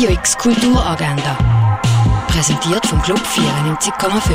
Radio X Kulturagenda. Präsentiert vom Club 94,5.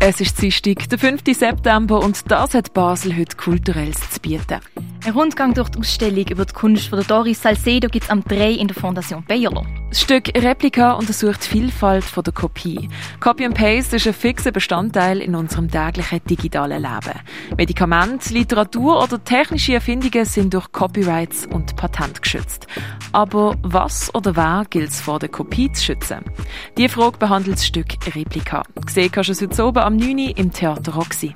Es ist Dienstag, der 5. September und das hat Basel heute Kulturelles zu bieten. Ein Rundgang durch die Ausstellung über die Kunst von Doris Salcedo gibt es am 3 in der Fondation Bayerlo. Das Stück Replika untersucht die Vielfalt von der Kopie. Copy and Paste ist ein fixer Bestandteil in unserem täglichen digitalen Leben. Medikamente, Literatur oder technische Erfindungen sind durch Copyrights und Patent geschützt. Aber was oder wer gilt es vor der Kopie zu schützen? Diese Frage behandelt das Stück Replika. Gesehen kannst du es heute oben am 9. im Theater Roxy.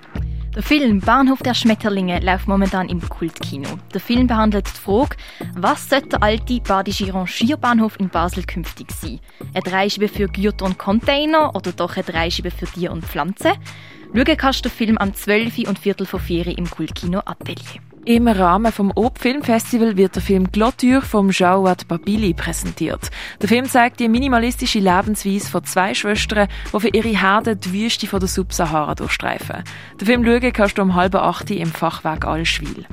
Der Film Bahnhof der Schmetterlinge läuft momentan im Kultkino. Der Film behandelt die Frage, was sollte der alte badische Rangierbahnhof in Basel künftig sein? Ein Dreischeibe für Güter und Container oder doch ein Dreischeibe für Tier und Pflanzen? Schauen kannst du den Film am 12. und Viertel vor 4 im Kultkino Atelier. Im Rahmen vom Ob Filmfestival wird der Film Gloture vom Jawad Babili präsentiert. Der Film zeigt die minimalistische Lebensweise von zwei Schwestern, die für ihre Herde die Wüste von der Subsahara durchstreifen. Den Film schauen kannst du um halb acht im Fachwerk Allschwil.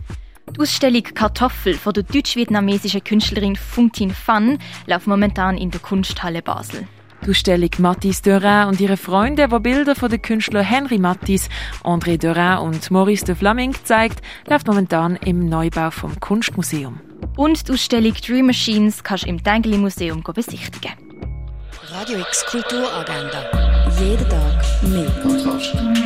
Die Ausstellung Kartoffel von der deutsch-vietnamesischen Künstlerin Phung Tin Phan läuft momentan in der Kunsthalle Basel. Die Ausstellung Mathis Dörin und ihre Freunde, die Bilder von den Künstlern Henri Matisse, André Dörin und Maurice de Flaming zeigt, läuft momentan im Neubau vom Kunstmuseum. Und die Ausstellung Dream Machines kannst du im Tengeli Museum besichtigen. Radio X Kulturagenda. Jeden Tag mehr.